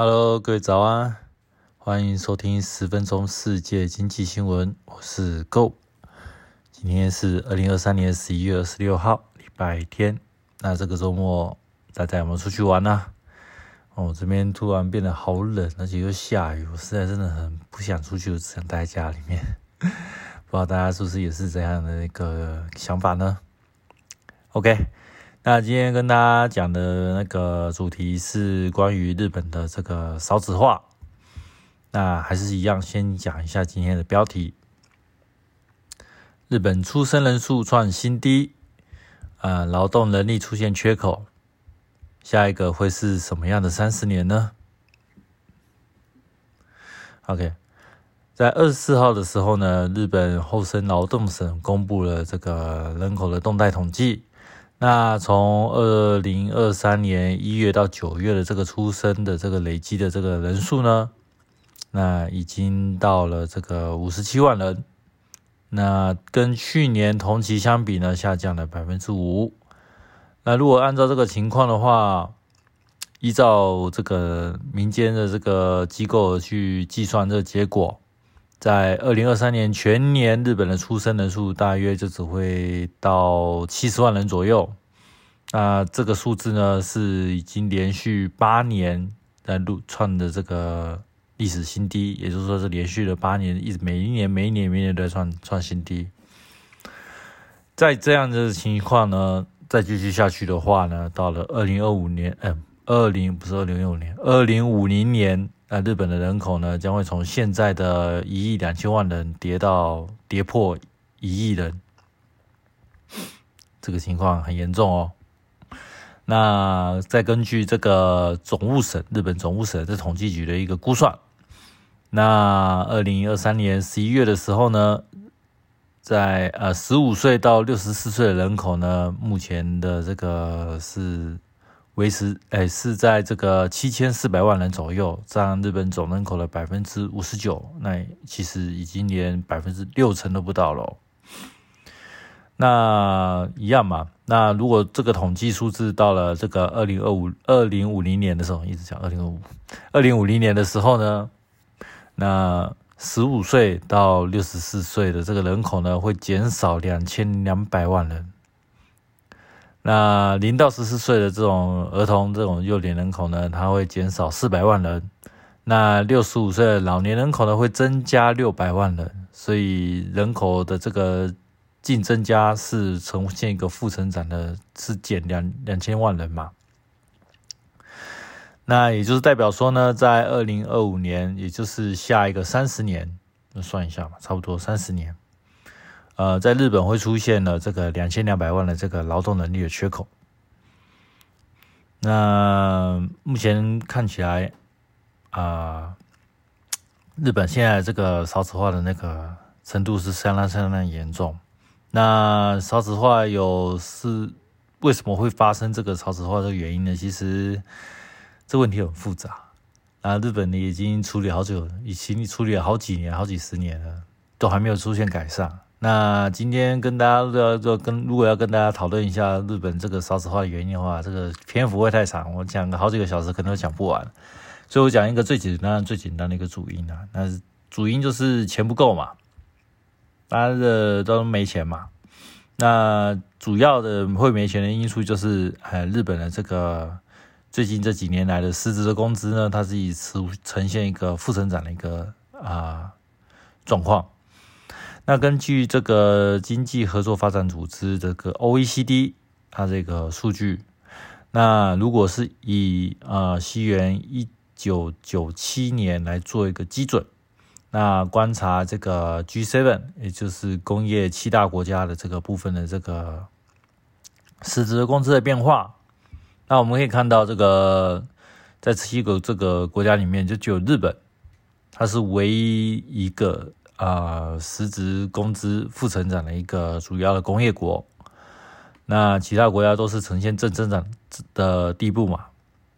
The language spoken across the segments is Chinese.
Hello，各位早安，欢迎收听十分钟世界经济新闻，我是 Go。今天是二零二三年十一月二十六号，礼拜天。那这个周末大家有没有出去玩呢？哦，这边突然变得好冷，而且又下雨，我实在真的很不想出去，只想待在家里面。不知道大家是不是也是这样的一个想法呢？OK。那今天跟大家讲的那个主题是关于日本的这个少子化。那还是一样，先讲一下今天的标题：日本出生人数创新低，呃，劳动能力出现缺口。下一个会是什么样的三十年呢？OK，在二十四号的时候呢，日本厚生劳动省公布了这个人口的动态统计。那从二零二三年一月到九月的这个出生的这个累积的这个人数呢，那已经到了这个五十七万人。那跟去年同期相比呢，下降了百分之五。那如果按照这个情况的话，依照这个民间的这个机构去计算这个结果。在二零二三年全年，日本的出生人数大约就只会到七十万人左右。那这个数字呢，是已经连续八年在录创的这个历史新低，也就是说是连续了八年，一直每一年、每一年、每一年都在创创新低。在这样的情况呢，再继续下去的话呢，到了二零二五年，嗯，二零不是二零二五年，二零五零年。那日本的人口呢，将会从现在的一亿两千万人跌到跌破一亿人，这个情况很严重哦。那再根据这个总务省日本总务省这统计局的一个估算，那二零二三年十一月的时候呢，在呃十五岁到六十四岁的人口呢，目前的这个是。维持诶是在这个七千四百万人左右，占日本总人口的百分之五十九。那其实已经连百分之六成都不到了。那一样嘛？那如果这个统计数字到了这个二零二五二零五零年的时候，一直讲二零二五二零五零年的时候呢，那十五岁到六十四岁的这个人口呢，会减少两千两百万人。那零到十四岁的这种儿童，这种幼年人口呢，它会减少四百万人。那六十五岁的老年人口呢，会增加六百万人。所以人口的这个净增加是呈现一个负增长的，是减两两千万人嘛？那也就是代表说呢，在二零二五年，也就是下一个三十年，那算一下吧，差不多三十年。呃，在日本会出现了这个两千两百万的这个劳动能力的缺口。那目前看起来，啊，日本现在这个少子化的那个程度是相当相当严重。那少子化有是为什么会发生这个少子化的原因呢？其实这问题很复杂。啊，日本呢已经处理好久，已经处理了好几年、好几十年了，都还没有出现改善。那今天跟大家要要跟如果要跟大家讨论一下日本这个少子化的原因的话，这个篇幅会太长，我讲个好几个小时可能都讲不完，所以我讲一个最简单、最简单的一个主因啊，那主因就是钱不够嘛，大家的都没钱嘛。那主要的会没钱的因素就是，呃，日本的这个最近这几年来的实质的工资呢，它是以呈呈现一个负增长的一个啊状况。那根据这个经济合作发展组织这个 OECD 它这个数据，那如果是以呃西元一九九七年来做一个基准，那观察这个 G7 也就是工业七大国家的这个部分的这个实质工资的变化，那我们可以看到这个在七个这个国家里面，就只有日本，它是唯一一个。啊，实质工资负成长的一个主要的工业国，那其他国家都是呈现正增长的地步嘛？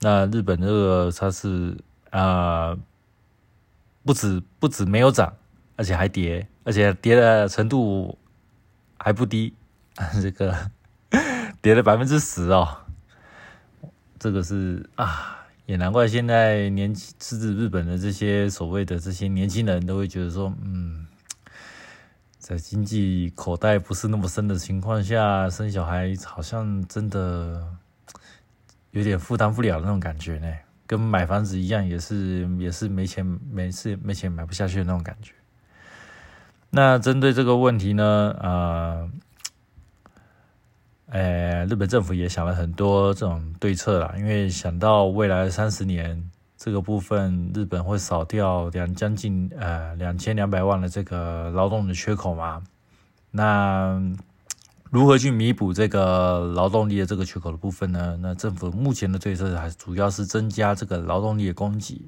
那日本这个它是啊，不止不止没有涨，而且还跌，而且跌的程度还不低，这个 跌了百分之十哦，这个是啊。也难怪现在年轻甚至日本的这些所谓的这些年轻人都会觉得说，嗯，在经济口袋不是那么深的情况下，生小孩好像真的有点负担不了那种感觉呢，跟买房子一样，也是也是没钱没事没钱买不下去的那种感觉。那针对这个问题呢，呃。呃，日本政府也想了很多这种对策啦，因为想到未来三十年这个部分，日本会少掉两将近呃两千两百万的这个劳动的缺口嘛。那如何去弥补这个劳动力的这个缺口的部分呢？那政府目前的对策还主要是增加这个劳动力的供给，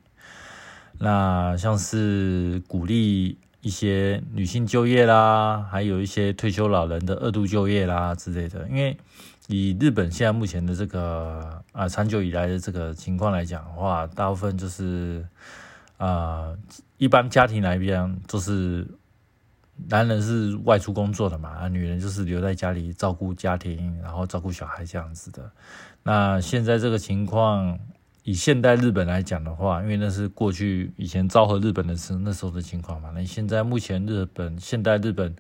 那像是鼓励。一些女性就业啦，还有一些退休老人的二度就业啦之类的。因为以日本现在目前的这个啊长久以来的这个情况来讲的话，大部分就是啊一般家庭来边，就是男人是外出工作的嘛，啊女人就是留在家里照顾家庭，然后照顾小孩这样子的。那现在这个情况。以现代日本来讲的话，因为那是过去以前昭和日本的时候那时候的情况嘛。那现在目前日本现代日本，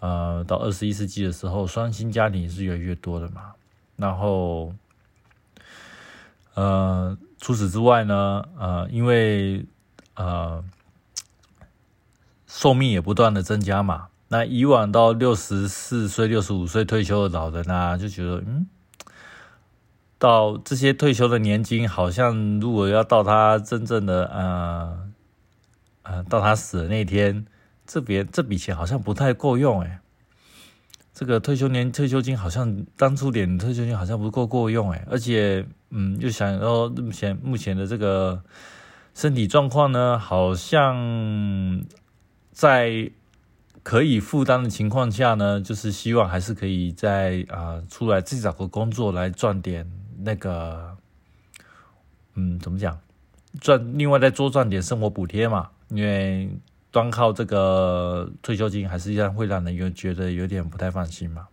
呃，到二十一世纪的时候，双薪家庭是越来越多的嘛。然后，呃，除此之外呢，呃，因为呃，寿命也不断的增加嘛。那以往到六十四岁、六十五岁退休的老人啊，就觉得嗯。到这些退休的年金，好像如果要到他真正的呃呃，到他死的那天，这边这笔钱好像不太够用哎。这个退休年退休金好像当初点退休金好像不够够用哎，而且嗯，又想要目前目前的这个身体状况呢，好像在可以负担的情况下呢，就是希望还是可以在啊出来自己找个工作来赚点。那个，嗯，怎么讲？赚另外再多赚点生活补贴嘛，因为光靠这个退休金还是一样会让人有觉得有点不太放心嘛。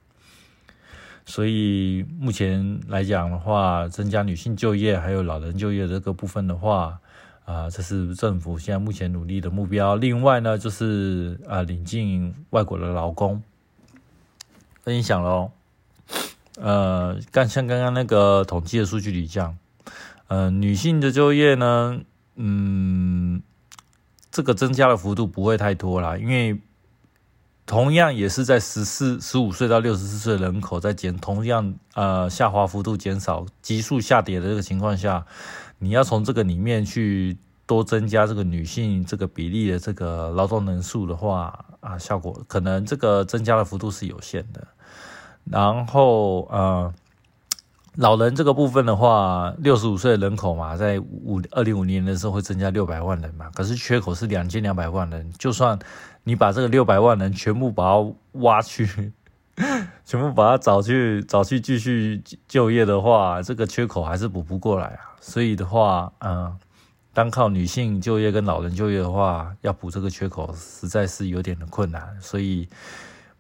所以目前来讲的话，增加女性就业还有老人就业这个部分的话，啊，这是政府现在目前努力的目标。另外呢，就是啊，引进外国的劳工，分享喽。呃，刚像刚刚那个统计的数据里讲，呃，女性的就业呢，嗯，这个增加的幅度不会太多啦，因为同样也是在十四、十五岁到六十四岁人口在减，同样呃下滑幅度减少、急速下跌的这个情况下，你要从这个里面去多增加这个女性这个比例的这个劳动人数的话啊，效果可能这个增加的幅度是有限的。然后呃，老人这个部分的话，六十五岁人口嘛，在五二零五年的时候会增加六百万人嘛，可是缺口是两千两百万人，就算你把这个六百万人全部把它挖去，全部把它找去找去继续就业的话，这个缺口还是补不过来啊。所以的话，嗯，单靠女性就业跟老人就业的话，要补这个缺口实在是有点的困难，所以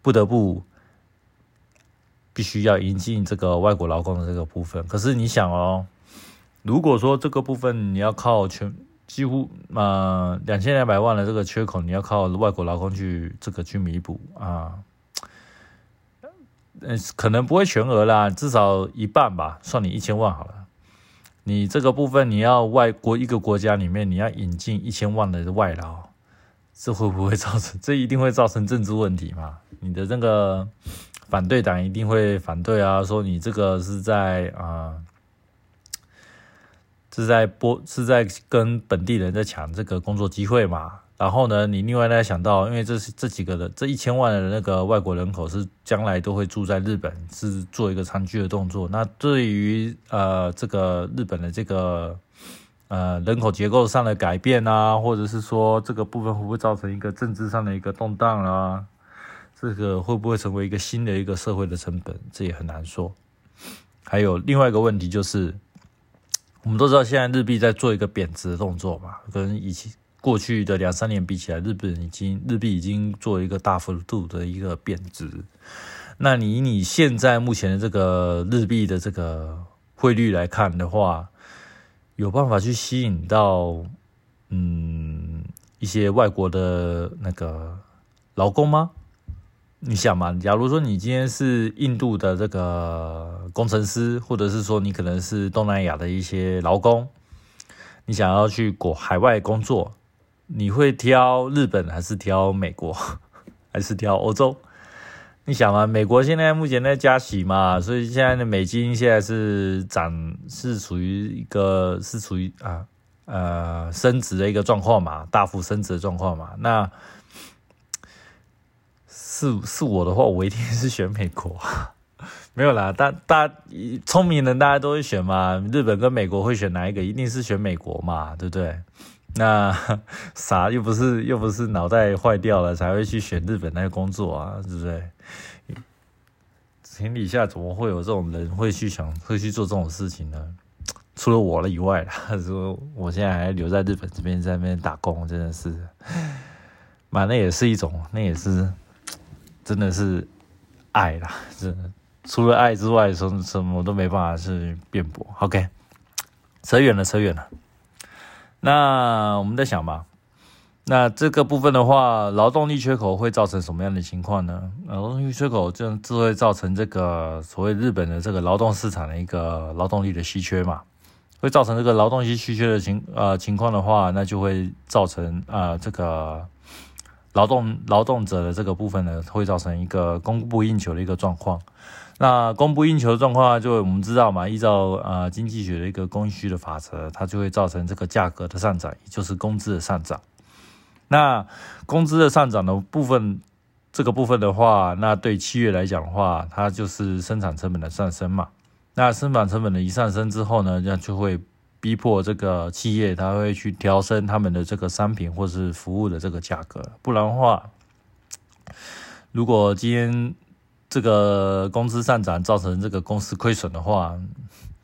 不得不。必须要引进这个外国劳工的这个部分，可是你想哦，如果说这个部分你要靠全几乎呃两千两百万的这个缺口，你要靠外国劳工去这个去弥补啊，嗯可能不会全额啦，至少一半吧，算你一千万好了。你这个部分你要外国一个国家里面你要引进一千万的外劳，这会不会造成？这一定会造成政治问题嘛？你的那个。反对党一定会反对啊，说你这个是在啊，是在播是在跟本地人在抢这个工作机会嘛。然后呢，你另外再想到，因为这是这几个的这一千万的那个外国人口是将来都会住在日本，是做一个长居的动作。那对于呃这个日本的这个呃人口结构上的改变啊，或者是说这个部分会不会造成一个政治上的一个动荡啊？这个会不会成为一个新的一个社会的成本？这也很难说。还有另外一个问题就是，我们都知道现在日币在做一个贬值的动作嘛，跟以前过去的两三年比起来，日本已经日币已经做一个大幅度的一个贬值。那你以你现在目前的这个日币的这个汇率来看的话，有办法去吸引到嗯一些外国的那个劳工吗？你想嘛，假如说你今天是印度的这个工程师，或者是说你可能是东南亚的一些劳工，你想要去国海外工作，你会挑日本还是挑美国，还是挑欧洲？你想嘛，美国现在目前在加息嘛，所以现在的美金现在是涨，是处于一个是处于啊呃升值的一个状况嘛，大幅升值的状况嘛，那。是是我的话，我一定是选美国。没有啦，大大聪明人大家都会选嘛。日本跟美国会选哪一个？一定是选美国嘛，对不对？那 傻又不是又不是脑袋坏掉了才会去选日本那个工作啊，对不对？天底下怎么会有这种人会去想会去做这种事情呢？除了我了以外，他 说我现在还留在日本这边在那边打工，真的是，嘛，那也是一种，那也是。真的是爱啦，真的除了爱之外，什什么都没办法去辩驳。OK，扯远了，扯远了。那我们在想嘛，那这个部分的话，劳动力缺口会造成什么样的情况呢？劳动力缺口就就会造成这个所谓日本的这个劳动市场的一个劳动力的稀缺嘛，会造成这个劳动力稀缺的情呃情况的话，那就会造成啊这个。劳动劳动者的这个部分呢，会造成一个供不应求的一个状况。那供不应求的状况，就我们知道嘛，依照呃经济学的一个供需的法则，它就会造成这个价格的上涨，也就是工资的上涨。那工资的上涨的部分，这个部分的话，那对七月来讲的话，它就是生产成本的上升嘛。那生产成本的一上升之后呢，那就会。逼迫这个企业，他会去调升他们的这个商品或是服务的这个价格，不然的话，如果今天这个工资上涨造成这个公司亏损的话，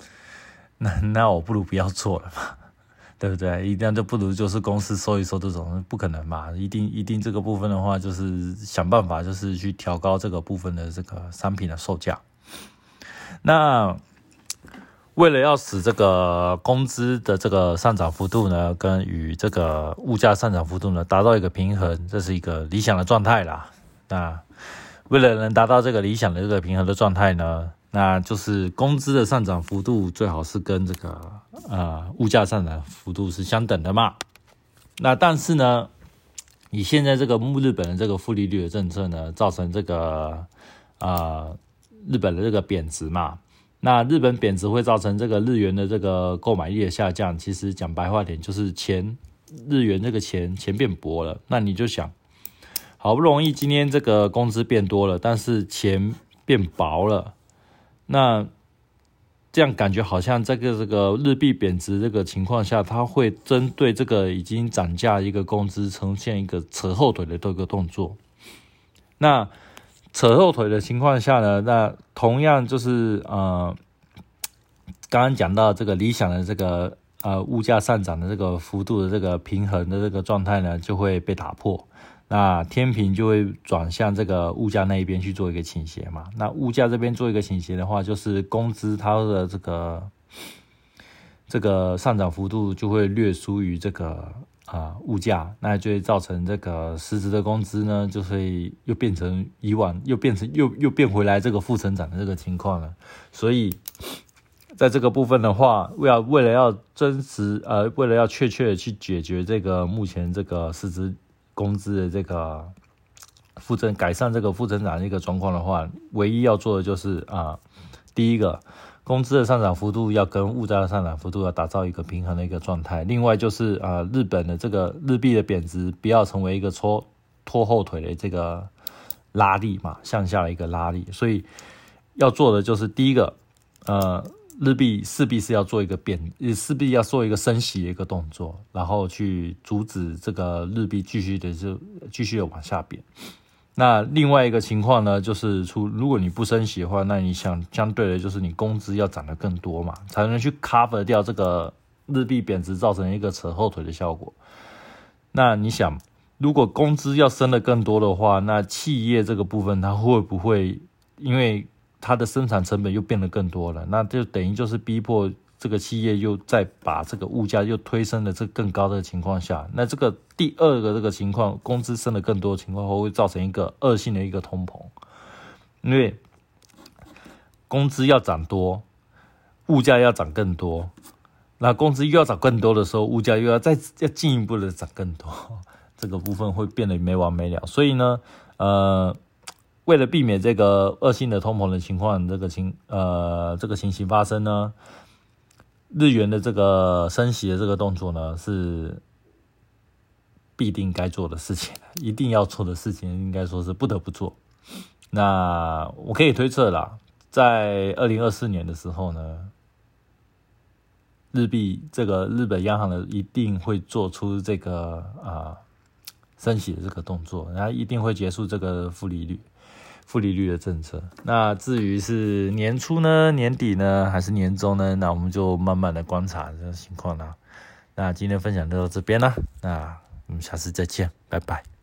那那我不如不要做了嘛，对不对？一定就不如就是公司收一收这种，不可能嘛，一定一定这个部分的话，就是想办法就是去调高这个部分的这个商品的售价，那。为了要使这个工资的这个上涨幅度呢，跟与这个物价上涨幅度呢达到一个平衡，这是一个理想的状态啦。那为了能达到这个理想的这个平衡的状态呢，那就是工资的上涨幅度最好是跟这个呃物价上涨幅度是相等的嘛。那但是呢，以现在这个目日本的这个负利率的政策呢，造成这个啊日本的这个贬值嘛。那日本贬值会造成这个日元的这个购买力的下降。其实讲白话点，就是钱日元这个钱钱变薄了。那你就想，好不容易今天这个工资变多了，但是钱变薄了，那这样感觉好像这个这个日币贬值这个情况下，它会针对这个已经涨价一个工资呈现一个扯后腿的这个动作。那扯后腿的情况下呢，那同样就是呃，刚刚讲到这个理想的这个呃物价上涨的这个幅度的这个平衡的这个状态呢，就会被打破。那天平就会转向这个物价那一边去做一个倾斜嘛。那物价这边做一个倾斜的话，就是工资它的这个这个上涨幅度就会略输于这个。啊，物价那就会造成这个实质的工资呢，就会又变成以往又变成又又变回来这个负成长的这个情况了。所以在这个部分的话，为了为了要真实呃，为了要确切的去解决这个目前这个实质工资的这个负增改善这个负增长的一个状况的话，唯一要做的就是啊，第一个。工资的上涨幅度要跟物价的上涨幅度要打造一个平衡的一个状态。另外就是啊，日本的这个日币的贬值不要成为一个拖拖后腿的这个拉力嘛，向下的一个拉力。所以要做的就是第一个，呃，日币势必是要做一个贬，势必要做一个升息的一个动作，然后去阻止这个日币继续的就继续的往下贬。那另外一个情况呢，就是出如果你不升息的话，那你想相对的，就是你工资要涨得更多嘛，才能去 cover 掉这个日币贬值造成一个扯后腿的效果。那你想，如果工资要升得更多的话，那企业这个部分它会不会因为它的生产成本又变得更多了？那就等于就是逼迫这个企业又再把这个物价又推升了这更高的情况下，那这个第二个这个情况，工资升的更多的情况，会造成一个恶性的一个通膨，因为工资要涨多，物价要涨更多，那工资又要涨更多的时候，物价又要再要进一步的涨更多，这个部分会变得没完没了。所以呢，呃。为了避免这个恶性的通膨的情况，这个情呃这个情形发生呢，日元的这个升息的这个动作呢是必定该做的事情，一定要做的事情，应该说是不得不做。那我可以推测啦，在二零二四年的时候呢，日币这个日本央行的一定会做出这个啊升息的这个动作，然后一定会结束这个负利率。负利率的政策，那至于是年初呢、年底呢，还是年终呢？那我们就慢慢的观察这个情况啦。那今天分享就到这边啦，那我们下次再见，拜拜。